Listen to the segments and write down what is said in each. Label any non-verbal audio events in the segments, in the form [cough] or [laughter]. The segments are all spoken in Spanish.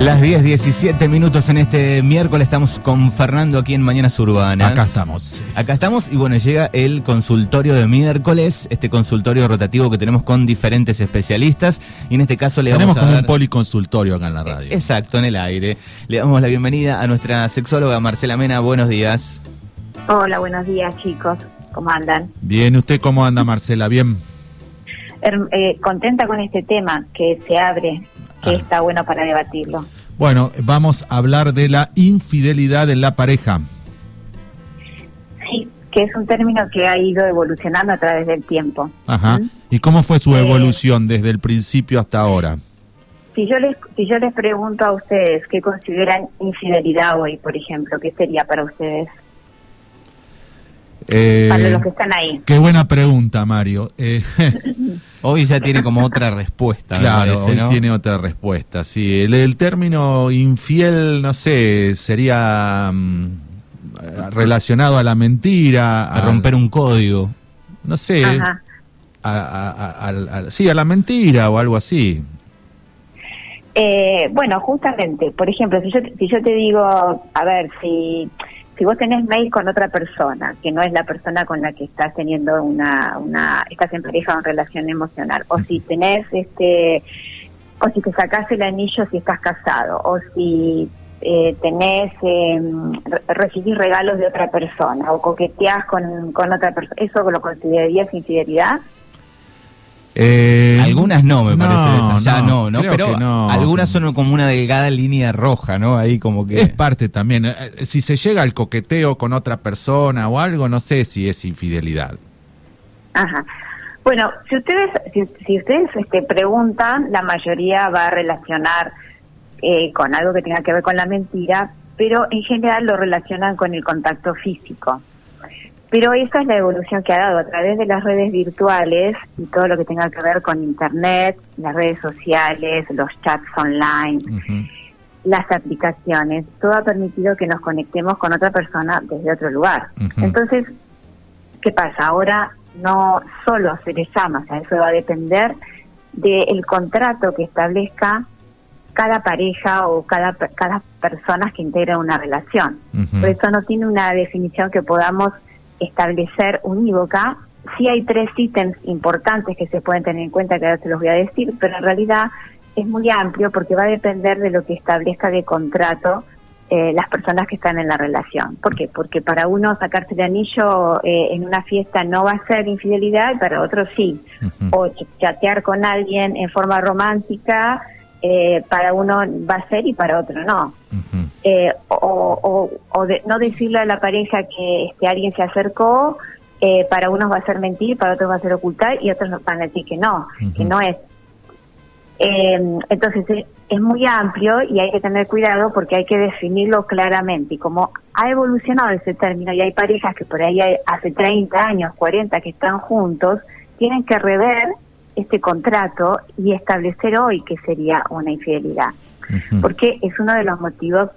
Las 10, 17 minutos en este miércoles estamos con Fernando aquí en Mañanas Urbanas. Acá estamos. Acá estamos y bueno, llega el consultorio de miércoles, este consultorio rotativo que tenemos con diferentes especialistas y en este caso le Tenemos vamos a como dar- un policonsultorio acá en la radio. Exacto, en el aire. Le damos la bienvenida a nuestra sexóloga Marcela Mena. Buenos días. Hola, buenos días chicos, ¿cómo andan? Bien, ¿usted cómo anda, Marcela? Bien. Eh, contenta con este tema que se abre, que Ah. está bueno para debatirlo. Bueno, vamos a hablar de la infidelidad en la pareja. Sí, que es un término que ha ido evolucionando a través del tiempo. Ajá. ¿Mm? ¿Y cómo fue su Eh, evolución desde el principio hasta ahora? Si yo les si yo les pregunto a ustedes qué consideran infidelidad hoy, por ejemplo, ¿qué sería para ustedes? Eh, Para los que están ahí. qué buena pregunta, Mario. Eh, [laughs] Hoy ya tiene como otra respuesta. claro, parece, hoy tiene otra respuesta. Sí, el, el término infiel, no sé, sería mm, relacionado a la mentira, A romper un código. no sé, Ajá. a, a- sí, a la mentira o algo así. Eh, bueno, justamente, por ejemplo, si yo, si yo te digo, a ver, si, si vos tenés mail con otra persona, que no es la persona con la que estás teniendo una, una estás en pareja o en relación emocional, o si tenés, este, o si te sacás el anillo si estás casado, o si eh, tenés, eh, re- recibís regalos de otra persona, o coqueteás con, con otra persona, ¿eso lo considerarías infidelidad? Eh, Algunas no, me no, parece. esas. Ya no, ¿no? Pero no. algunas son como una delgada línea roja, ¿no? Ahí como que... Es parte también. Eh, eh, Si se llega al coqueteo con otra persona o algo, no sé si es infidelidad. Ajá. Bueno, si ustedes si, si ustedes este, preguntan, la mayoría va a relacionar eh, con algo que tenga que ver con la mentira, pero en general lo relacionan con el contacto físico. Pero esa es la evolución que ha dado a través de las redes virtuales y todo lo que tenga que ver con Internet, las redes sociales, los chats online, las aplicaciones, todo ha permitido que nos conectemos con otra persona desde otro lugar. Entonces, ¿qué pasa? Ahora no solo se les llama, o sea, eso va a depender del contrato que establezca cada pareja o cada, cada persona que integra una relación. Ujú. Por eso no tiene una definición que podamos establecer unívoca. Sí hay tres ítems importantes que se pueden tener en cuenta, que ahora se los voy a decir, pero en realidad es muy amplio porque va a depender de lo que establezca de contrato eh, las personas que están en la relación. ¿Por qué? Porque para uno sacarse el anillo eh, en una fiesta no va a ser infidelidad y para otro sí. O ch- chatear con alguien en forma romántica eh, para uno va a ser y para otro no. Eh, o, o, o de- no decirle a la pareja que este, alguien se acercó, eh, para unos va a ser mentir, para otros va a ser ocultar y otros nos van a decir que no, que no es. Eh, entonces es, es muy amplio y hay que tener cuidado porque hay que definirlo claramente. Y como ha evolucionado ese término y hay parejas que por ahí hay- hace 30 años, 40 que están juntos, tienen que rever este contrato y establecer hoy que sería una infidelidad porque es uno de los motivos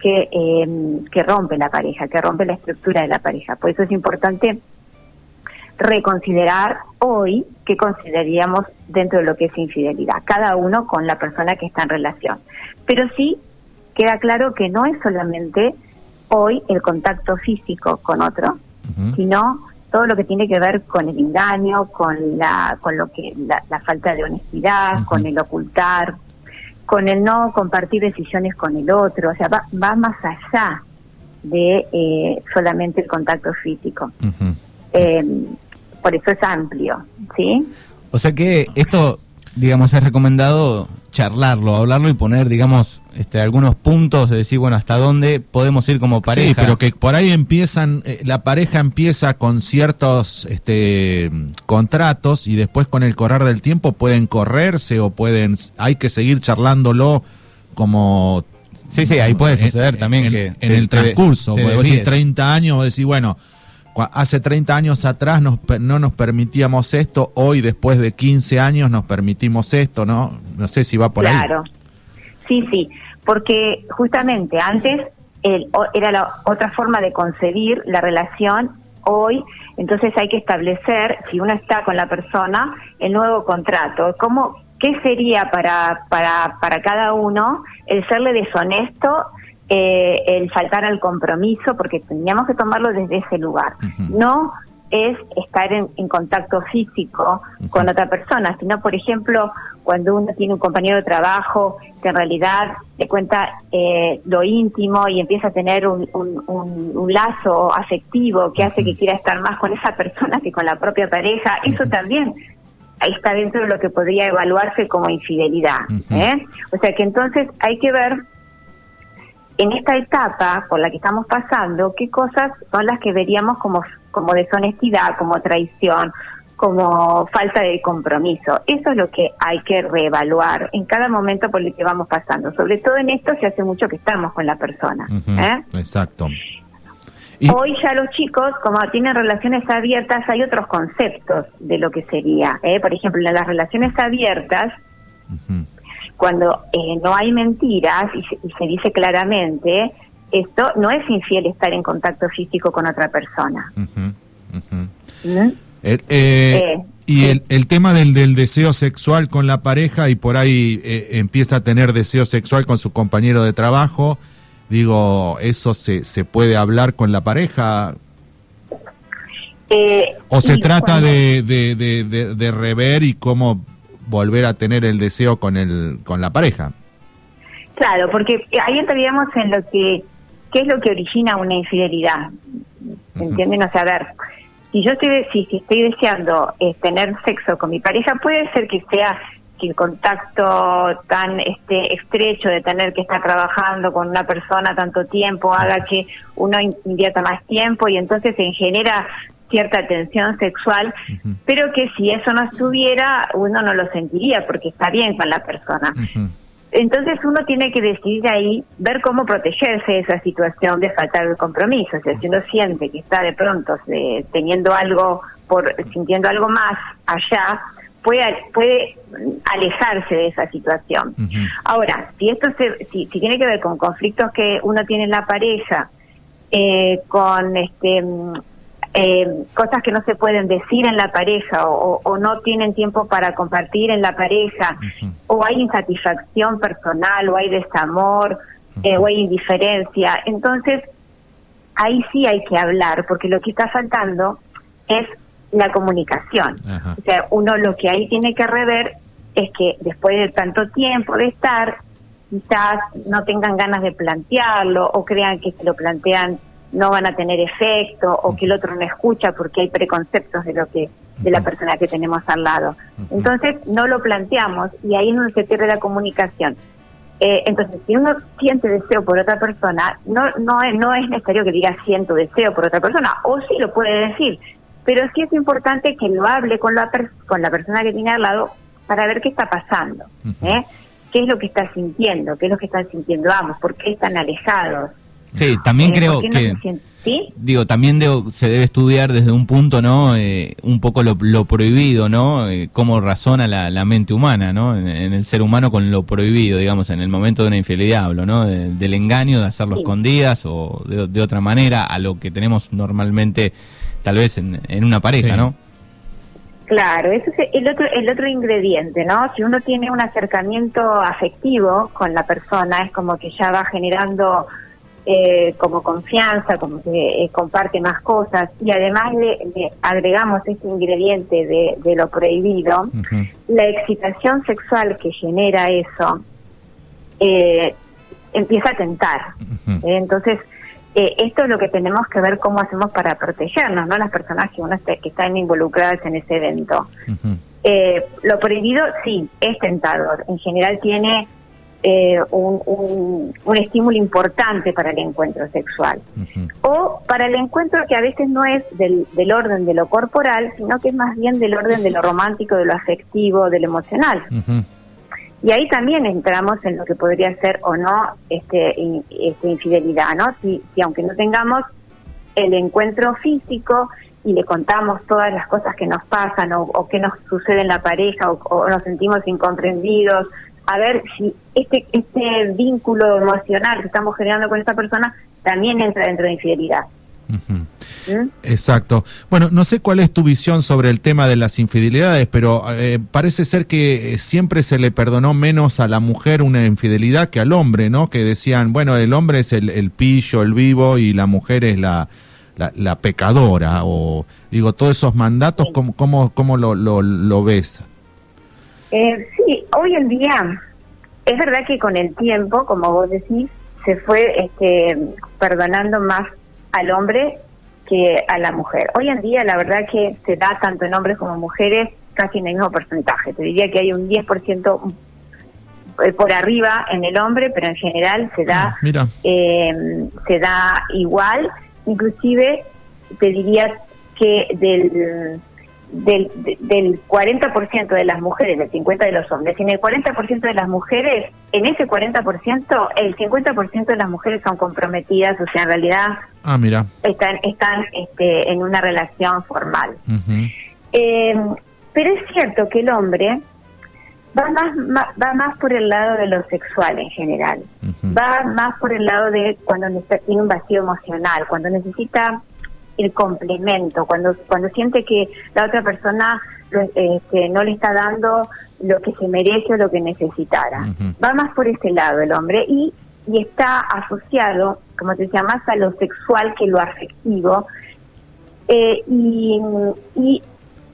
que, eh, que rompe la pareja, que rompe la estructura de la pareja. Por eso es importante reconsiderar hoy qué consideraríamos dentro de lo que es infidelidad, cada uno con la persona que está en relación. Pero sí queda claro que no es solamente hoy el contacto físico con otro, sino todo lo que tiene que ver con el engaño, con la, con lo que la, la falta de honestidad, con el ocultar, con el no compartir decisiones con el otro, o sea, va, va más allá de eh, solamente el contacto físico. Eh, por eso es amplio, ¿sí? O sea que esto, digamos, es recomendado charlarlo, hablarlo y poner, digamos, este, algunos puntos de decir, bueno, hasta dónde podemos ir como pareja. Sí, pero que por ahí empiezan, eh, la pareja empieza con ciertos este, contratos y después con el correr del tiempo pueden correrse o pueden, hay que seguir charlándolo como... Sí, sí, ahí puede suceder en- también en, que en te- el te- transcurso, te decís desvíes. 30 años, vos decís, bueno, hace 30 años atrás nos, no nos permitíamos esto, hoy después de 15 años nos permitimos esto, ¿no? No sé si va por ahí. claro. Sí, sí, porque justamente antes el, era la otra forma de concebir la relación hoy, entonces hay que establecer, si uno está con la persona, el nuevo contrato. ¿Cómo, qué sería para, para, para cada uno el serle deshonesto, eh, el faltar al compromiso, porque teníamos que tomarlo desde ese lugar. No es estar en, contacto físico con otra persona, sino, por ejemplo, cuando uno tiene un compañero de trabajo que en realidad le cuenta eh, lo íntimo y empieza a tener un, un, lazo afectivo que hace que quiera estar más con esa persona que con la propia pareja, eso también está dentro de lo que podría evaluarse como infidelidad. ¿eh? O sea que entonces hay que ver en esta etapa por la que estamos pasando, qué cosas son las que veríamos como, como deshonestidad, como traición, como falta de compromiso. Eso es lo que hay que reevaluar en cada momento por el que vamos pasando. Sobre todo en esto se hace mucho que estamos con la persona. ¿eh? Exacto. Hoy ya los chicos, como tienen relaciones abiertas, hay otros conceptos de lo que sería. ¿eh? Por ejemplo, en las relaciones abiertas, cuando eh, no hay mentiras y se, dice claramente, esto no es infiel estar en contacto físico con otra persona. ¿Mm? Eh, eh, y el, el, tema del, del, deseo sexual con la pareja y por ahí empieza a tener deseo sexual con su compañero de trabajo, digo, ¿eso se, se puede hablar con la pareja? ¿O se trata de, de, de, de rever y cómo volver a tener el deseo con el con la pareja. Claro, porque ahí entraríamos en lo que qué es lo que origina una infidelidad. ¿Entienden? O sea, a ver, si yo estoy, si, estoy deseando eh, tener sexo con mi pareja, puede ser que sea que el contacto tan este estrecho de tener que estar trabajando con una persona tanto tiempo haga que uno invierta más tiempo y entonces se genera cierta tensión sexual, pero que si eso no estuviera, uno no lo sentiría porque está bien con la persona. Entonces uno tiene que decidir ahí, ver cómo protegerse de esa situación de faltar el compromiso. O sea, si uno siente que está de pronto teniendo algo, por sintiendo algo más allá, puede, puede alejarse de esa situación. Ahora, si esto se, si, si, tiene que ver con conflictos que uno tiene en la pareja, eh, con este eh, cosas que no se pueden decir en la pareja o, no tienen tiempo para compartir en la pareja, o hay insatisfacción personal, o hay desamor, eh, o hay indiferencia. Entonces, ahí sí hay que hablar, porque lo que está faltando es la comunicación. O sea, uno lo que ahí tiene que rever es que después de tanto tiempo de estar, quizás no tengan ganas de plantearlo o crean que se lo plantean no van a tener efecto o que el otro no escucha porque hay preconceptos de lo que de la persona que tenemos al lado. Entonces no lo planteamos y ahí es donde se pierde la comunicación. Eh, entonces, si uno siente deseo por otra persona, no, no, es, no es necesario que diga siento deseo por otra persona, o sí lo puede decir, pero sí es importante que lo hable con la, con la persona que tiene al lado para ver qué está pasando, ¿eh? qué es lo que está sintiendo, qué es lo que están sintiendo ambos, por qué están alejados. Sí, también eh, creo que... Digo, también se debe estudiar desde un punto, ¿no? Eh, un poco lo, prohibido, ¿no? Eh, cómo razona la, mente humana, ¿no? En, el ser humano con lo prohibido, digamos, en el momento de una infidelidad hablo, ¿no? del engaño, de hacerlo escondidas o de, otra manera a lo que tenemos normalmente, tal vez en, una pareja, ¿no? Claro, ese es el otro, el otro ingrediente, ¿no? Si uno tiene un acercamiento afectivo con la persona, es como que ya va generando eh, como confianza, como que eh, comparte más cosas y además le, agregamos este ingrediente de, lo prohibido, la excitación sexual que genera eso eh, empieza a tentar. Entonces, esto es lo que tenemos que ver cómo hacemos para protegernos, ¿no? Las personas que, uno que están involucradas en ese evento. lo prohibido, sí, es tentador. En general tiene eh, un, un, estímulo importante para el encuentro sexual. O para el encuentro que a veces no es del, del, orden de lo corporal, sino que es más bien del orden de lo romántico, de lo afectivo, de lo emocional. Y ahí también entramos en lo que podría ser o no este, este infidelidad, ¿no? Si, si aunque no tengamos el encuentro físico y le contamos todas las cosas que nos pasan o, o que nos sucede en la pareja o, o nos sentimos incomprendidos a ver si este, este vínculo emocional que estamos generando con esta persona también entra dentro de infidelidad. ¿Mm? Exacto. Bueno, no sé cuál es tu visión sobre el tema de las infidelidades, pero eh, parece ser que eh, siempre se le perdonó menos a la mujer una infidelidad que al hombre, ¿no? Que decían, bueno, el hombre es el, pillo, el vivo, y la mujer es la, la, pecadora, o digo, todos esos mandatos, ¿cómo, cómo, cómo lo, lo, lo ves? Eh, sí, hoy en día es verdad que con el tiempo, como vos decís, se fue este, perdonando más al hombre que a la mujer. Hoy en día la verdad que se da tanto en hombres como mujeres casi en el mismo porcentaje. Te diría que hay un 10% eh, por arriba en el hombre, pero en general se da ah, eh, se da igual. Inclusive te diría que del del, del 40% de las mujeres, del 50% de los hombres, y en el 40% de las mujeres, en ese 40%, el 50% de las mujeres son comprometidas, o sea, en realidad ah, mira. están, están este, en una relación formal. Eh, pero es cierto que el hombre va más, va más por el lado de lo sexual en general, va más por el lado de cuando tiene un vacío emocional, cuando necesita el complemento, cuando, cuando siente que la otra persona este, no le está dando lo que se merece o lo que necesitara. Va más por ese lado el hombre y, y está asociado, como te decía, más a lo sexual que lo afectivo. Eh, y, y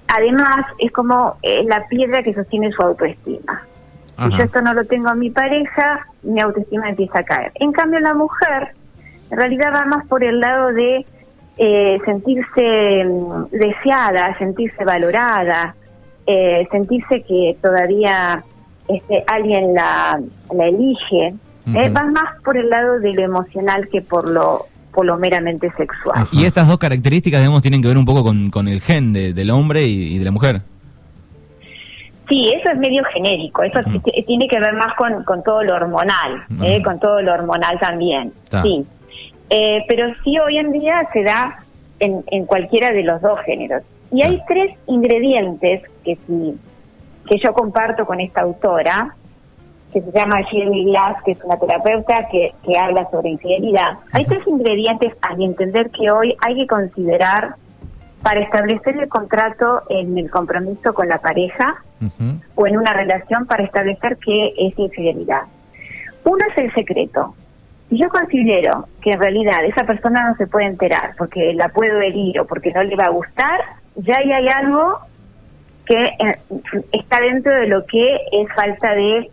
además es como eh, la piedra que sostiene su autoestima. Si yo esto no lo tengo a mi pareja, mi autoestima empieza a caer. En cambio, la mujer en realidad va más por el lado de eh, sentirse mm, deseada, sentirse valorada, eh, sentirse que todavía este, alguien la, la elige, eh, va más por el lado de lo emocional que por lo por lo meramente sexual. Y estas dos características, digamos, tienen que ver un poco con, con el gen del hombre y, de la mujer. Sí, eso es medio genérico, eso tiene que ver más con, con todo lo hormonal, con todo lo hormonal también. Sí. Eh, pero sí hoy en día se da en, en, cualquiera de los dos géneros. Y hay tres ingredientes que sí, que yo comparto con esta autora, que se llama Shirley Glass, que es una terapeuta que, que habla sobre infidelidad. Hay tres ingredientes a mi entender que hoy hay que considerar para establecer el contrato en el compromiso con la pareja o en una relación para establecer que es infidelidad. Uno es el secreto. Si yo considero que en realidad esa persona no se puede enterar porque la puedo herir o porque no le va a gustar, ya ahí hay algo que eh, está dentro de lo que es falta de,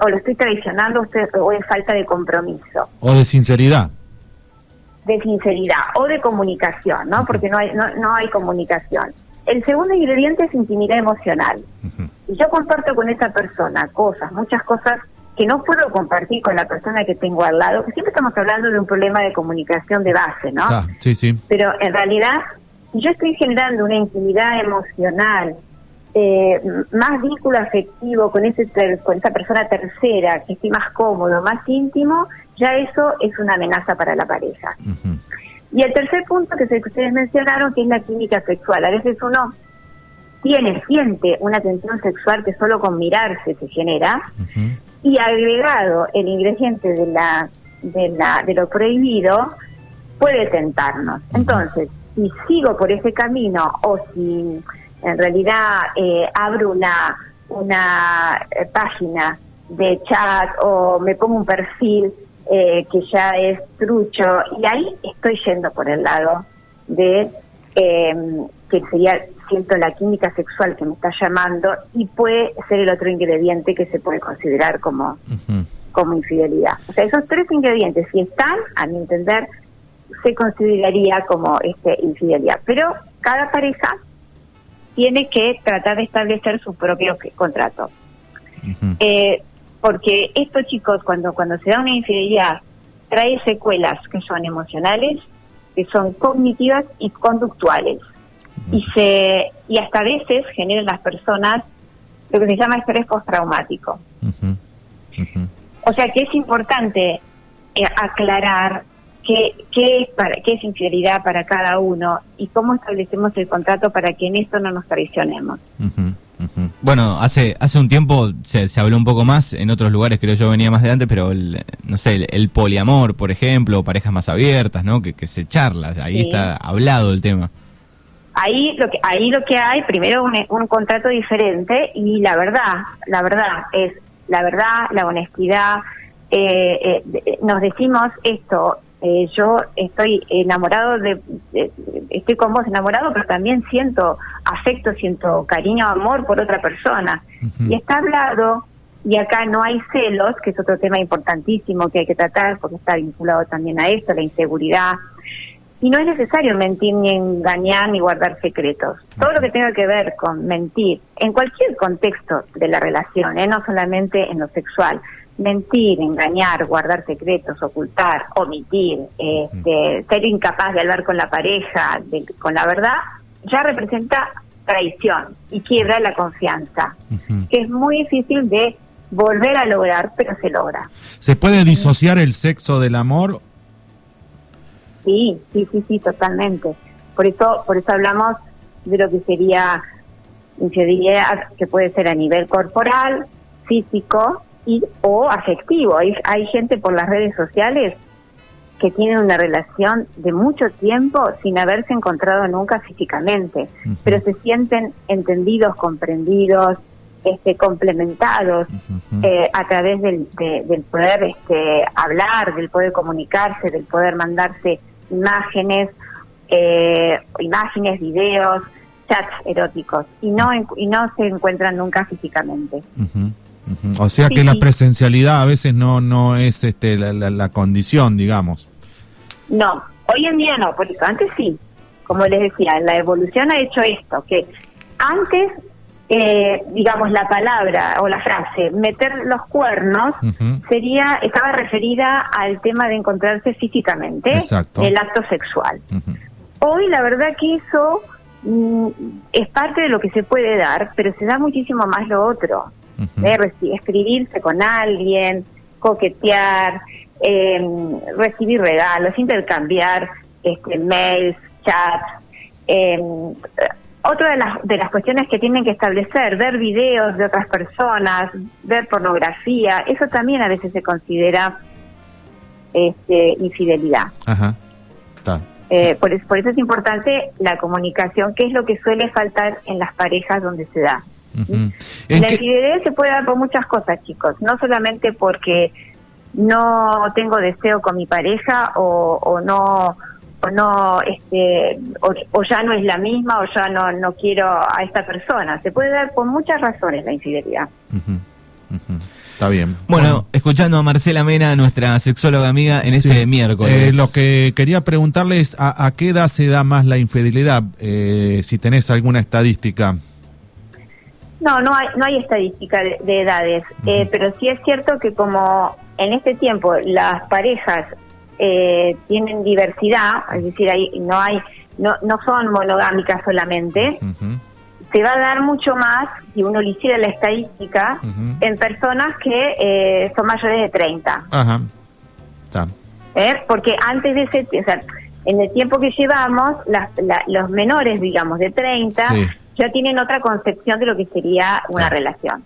o lo estoy traicionando o es falta de compromiso. O de sinceridad. De sinceridad o de comunicación, ¿no? Porque no hay, no, no hay comunicación. El segundo ingrediente es intimidad emocional. Si yo comparto con esa persona cosas, muchas cosas que no puedo compartir con la persona que tengo al lado, que siempre estamos hablando de un problema de comunicación de base, ¿no? Ah, sí, sí. Pero en realidad, si yo estoy generando una intimidad emocional, eh, más vínculo afectivo con ese con esa persona tercera, que esté más cómodo, más íntimo, ya eso es una amenaza para la pareja. Y el tercer punto que, que ustedes mencionaron, que es la química sexual. A veces uno tiene, siente una tensión sexual que solo con mirarse se genera, y agregado el ingrediente de la de la de lo prohibido puede tentarnos. Entonces, si sigo por ese camino o si en realidad eh, abro una una eh, página de chat o me pongo un perfil eh, que ya es trucho y ahí estoy yendo por el lado de que sería siento la química sexual que me está llamando y puede ser el otro ingrediente que se puede considerar como, como infidelidad. O sea, esos tres ingredientes, si están, a mi entender, se consideraría como este infidelidad. Pero cada pareja tiene que tratar de establecer su propio contrato. eh, porque estos chicos, cuando, cuando se da una infidelidad, trae secuelas que son emocionales, que son cognitivas y conductuales y se y hasta a veces generan las personas lo que se llama estrés postraumático. O sea que es importante eh, aclarar qué, qué, es para, qué es infidelidad para cada uno y cómo establecemos el contrato para que en esto no nos traicionemos. Bueno, hace hace un tiempo se, habló un poco más, en otros lugares creo yo venía más de antes, pero el, no sé, el, poliamor, por ejemplo, parejas más abiertas, ¿no? Que, que se charla, ahí está hablado el tema. Ahí lo que ahí lo que hay primero un, un contrato diferente y la verdad, la verdad es la verdad, la honestidad. Eh, eh, nos decimos esto, eh, yo estoy enamorado de, estoy con vos enamorado, pero también siento afecto, siento cariño, amor por otra persona. Y está hablado, y acá no hay celos, que es otro tema importantísimo que hay que tratar, porque está vinculado también a esto, la inseguridad. Y no es necesario mentir ni engañar ni guardar secretos. Todo lo que tenga que ver con mentir, en cualquier contexto de la relación, ¿eh? no solamente en lo sexual, mentir, engañar, guardar secretos, ocultar, omitir, este, ser incapaz de hablar con la pareja, con la verdad, ya representa traición y quiebra la confianza, que es muy difícil de volver a lograr, pero se logra. ¿Se puede disociar el sexo del amor Sí, sí, sí, sí, totalmente. Por eso, por eso hablamos de lo que sería infidelidad, que puede ser a nivel corporal, físico y o afectivo. Hay, hay gente por las redes sociales que tienen una relación de mucho tiempo sin haberse encontrado nunca físicamente, pero se sienten entendidos, comprendidos, este, complementados eh, a través del, del poder este, hablar, del poder comunicarse, del poder mandarse imágenes, eh, imágenes, videos, chats eróticos y no y no se encuentran nunca físicamente. O sea que la presencialidad a veces no no es este la, condición, digamos. No, hoy en día no, porque antes sí. Como les decía, la evolución ha hecho esto, que antes eh, digamos, la palabra o la frase meter los cuernos sería estaba referida al tema de encontrarse físicamente, el acto sexual. Hoy la verdad que eso mm, es parte de lo que se puede dar, pero se da muchísimo más lo otro. escribirse con alguien, coquetear, em, recibir regalos, intercambiar este, mails, chats. Eh, otra de las, de las cuestiones que tienen que establecer, ver videos de otras personas, ver pornografía, eso también a veces se considera este, infidelidad. Ajá. Eh, por, eso, por eso es importante la comunicación, que es lo que suele faltar en las parejas donde se da. La infidelidad se puede dar por muchas cosas, chicos, no solamente porque no tengo deseo con mi pareja o, o no o no este o, ya no es la misma o ya no no quiero a esta persona se puede dar por muchas razones la infidelidad Está bien. Bueno, escuchando a Marcela Mena, nuestra sexóloga amiga, en este miércoles. Eh, lo que quería preguntarles, a, ¿a, qué edad se da más la infidelidad? Eh, si tenés alguna estadística. No, no hay, no hay estadística de, edades, eh, pero sí es cierto que como en este tiempo las parejas eh, tienen diversidad, es decir, ahí no hay, no, no son monogámicas solamente. Se va a dar mucho más, si uno le hiciera la estadística, en personas que eh, son mayores de 30. Ajá. ¿Eh? Porque antes de ese, o sea, en el tiempo que llevamos, los menores, digamos, de 30, ya tienen otra concepción de lo que sería una relación.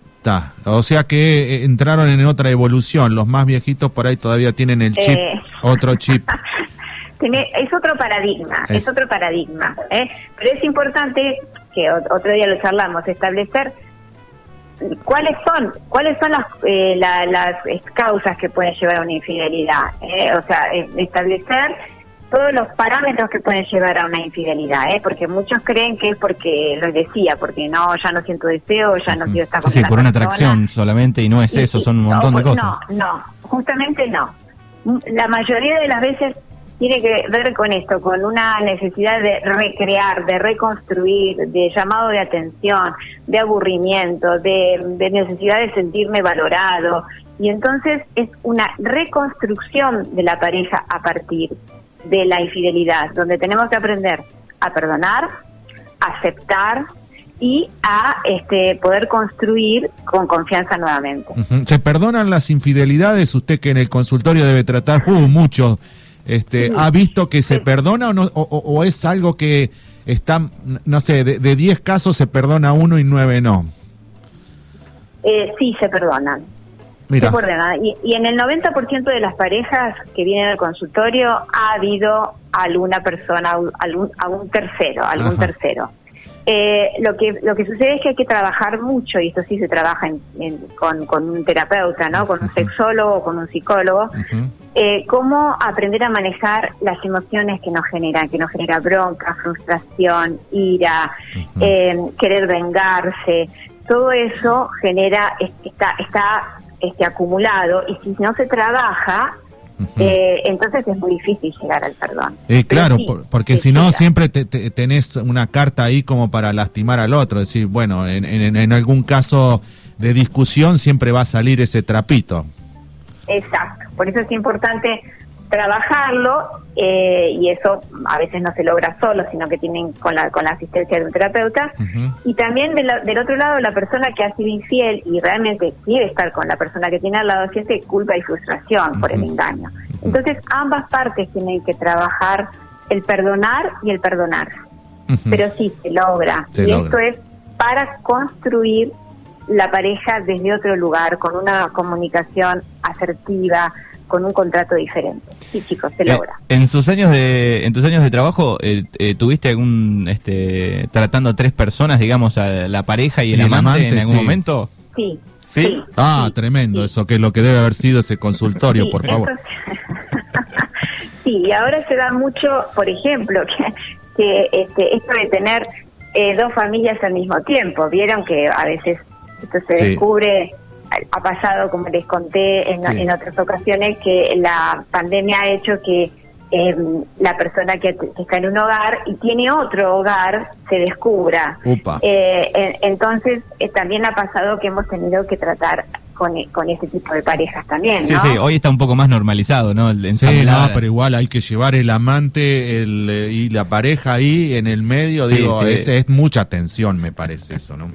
O sea que eh, entraron en otra evolución. Los más viejitos por ahí todavía tienen el chip, eh. otro chip. [laughs] es otro paradigma, es, otro paradigma. ¿eh? Pero es importante que otro día lo charlamos, establecer cuáles son cuáles son las, las causas que pueden llevar a una infidelidad. O sea, establecer todos los parámetros que pueden llevar a una infidelidad, ¿eh? porque muchos creen que es porque lo decía, porque no, ya no siento deseo, ya no quiero estar con Sí, por una atracción solamente y no es eso, son un montón de cosas. No, no, justamente no. La mayoría de las veces tiene que ver con esto, con una necesidad de recrear, de reconstruir, de llamado de atención, de aburrimiento, de, de necesidad de sentirme valorado. Y entonces es una reconstrucción de la pareja a partir de la infidelidad, donde tenemos que aprender a perdonar, aceptar y a este, poder construir con confianza nuevamente. ¿Se perdonan las infidelidades? Usted que en el consultorio debe tratar uh, mucho, este, ¿ha visto que se perdona o, no, o, es algo que está, no sé, de 10 casos se perdona uno y nueve no? Eh, sí, se perdonan. Mira. Y, y, en el 90% de las parejas que vienen al consultorio ha habido alguna persona, algún, algún tercero, algún tercero. Eh, lo que lo que sucede es que hay que trabajar mucho y esto sí se trabaja con, con, un terapeuta, ¿no? Con un sexólogo, con un psicólogo. eh, cómo aprender a manejar las emociones que nos generan, que nos genera bronca, frustración, ira, eh, querer vengarse. Todo eso genera está está este acumulado y si no se trabaja eh, entonces es muy difícil llegar al perdón. Eh, claro, porque si no siempre te, tenés una carta ahí como para lastimar al otro, es decir, bueno, en, en, algún caso de discusión siempre va a salir ese trapito. Exacto, por eso es importante trabajarlo eh, y eso a veces no se logra solo, sino que tienen con la, con la asistencia de un terapeuta. Y también del otro lado, la persona que ha sido infiel y realmente quiere estar con la persona que tiene al lado, siente culpa y frustración por el engaño. Entonces, ambas partes tienen que trabajar el perdonar y el perdonar. Pero sí, se logra. y esto es para construir la pareja desde otro lugar, con una comunicación asertiva, con un contrato diferente. Sí, chicos, se eh, logra. En sus años de, en tus años de trabajo, eh, eh, ¿tuviste algún, este, tratando a tres personas, digamos, a la pareja y el, amante, en algún momento? Sí. ¿Sí? ah, tremendo, eso que es lo que debe haber sido ese consultorio, por favor. [laughs] sí, y ahora se da mucho, por ejemplo, [laughs] que, que este, esto de tener dos familias al mismo tiempo, vieron que a veces esto se descubre ha pasado, como les conté en, otras ocasiones, que la pandemia ha hecho que em, la persona que, está en un hogar y tiene otro hogar se descubra. Eh, entonces, eh, también ha pasado que hemos tenido que tratar con, con ese tipo de parejas también. Sí, sí, hoy está un poco más normalizado, ¿no? sí, no, pero igual hay que llevar el amante el, eh, y la pareja ahí en el medio, digo, es, es mucha tensión, me parece eso, ¿no?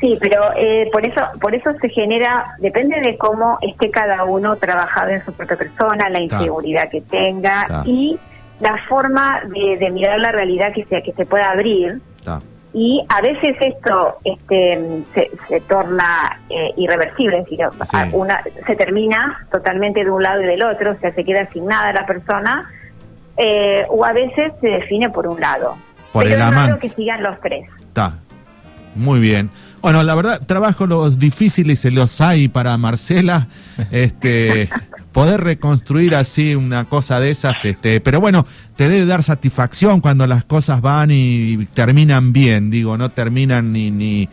Sí, pero eh, por eso por eso se genera, depende de cómo esté cada uno trabajado en su propia persona, la inseguridad que tenga y la forma de, mirar la realidad que se, que se pueda abrir. Y a veces esto este, se, torna eh, irreversible, es decir, una, se termina totalmente de un lado y del otro, o sea, se queda asignada la persona, eh, o a veces se define por un lado. Por Pero el amante. que sigan los tres. Está. Muy bien. Bueno, la verdad, trabajo los difíciles se los hay para Marcela. Este, [laughs] poder reconstruir así una cosa de esas, este, pero bueno, te debe dar satisfacción cuando las cosas van y terminan bien, digo, no terminan ni, ni,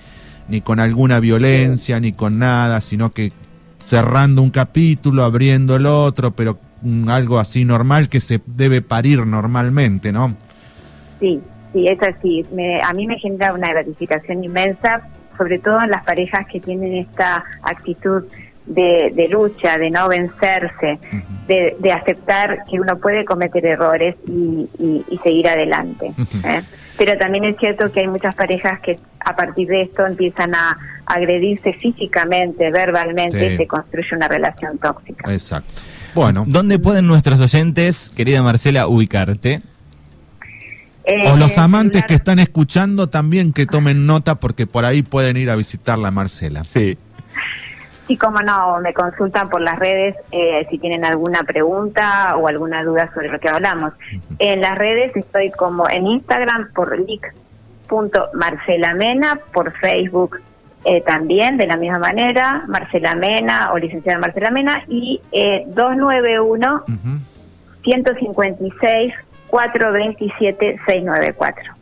ni con alguna violencia, ni con nada, sino que cerrando un capítulo, abriendo el otro, pero algo así normal que se debe parir normalmente, ¿no? Sí, sí, es así. a mí me genera una gratificación inmensa sobre todo en las parejas que tienen esta actitud de, lucha, de no vencerse, de, aceptar que uno puede cometer errores y, seguir adelante. ¿eh? Pero también es cierto que hay muchas parejas que a partir de esto empiezan a agredirse físicamente, verbalmente, y se construye una relación tóxica. Exacto. Bueno. ¿Dónde pueden nuestros oyentes, querida Marcela, ubicarte? Eh, o los amantes que están escuchando también que tomen nota porque por ahí pueden ir a visitarla Marcela. Sí. Sí, como no, me consultan por las redes eh, si tienen alguna pregunta o alguna duda sobre lo que hablamos. En las redes estoy como en Instagram por lic.marcelamena, por Facebook eh, también de la misma manera, Marcela Mena o licenciada Marcela Mena y 291 156 427-694.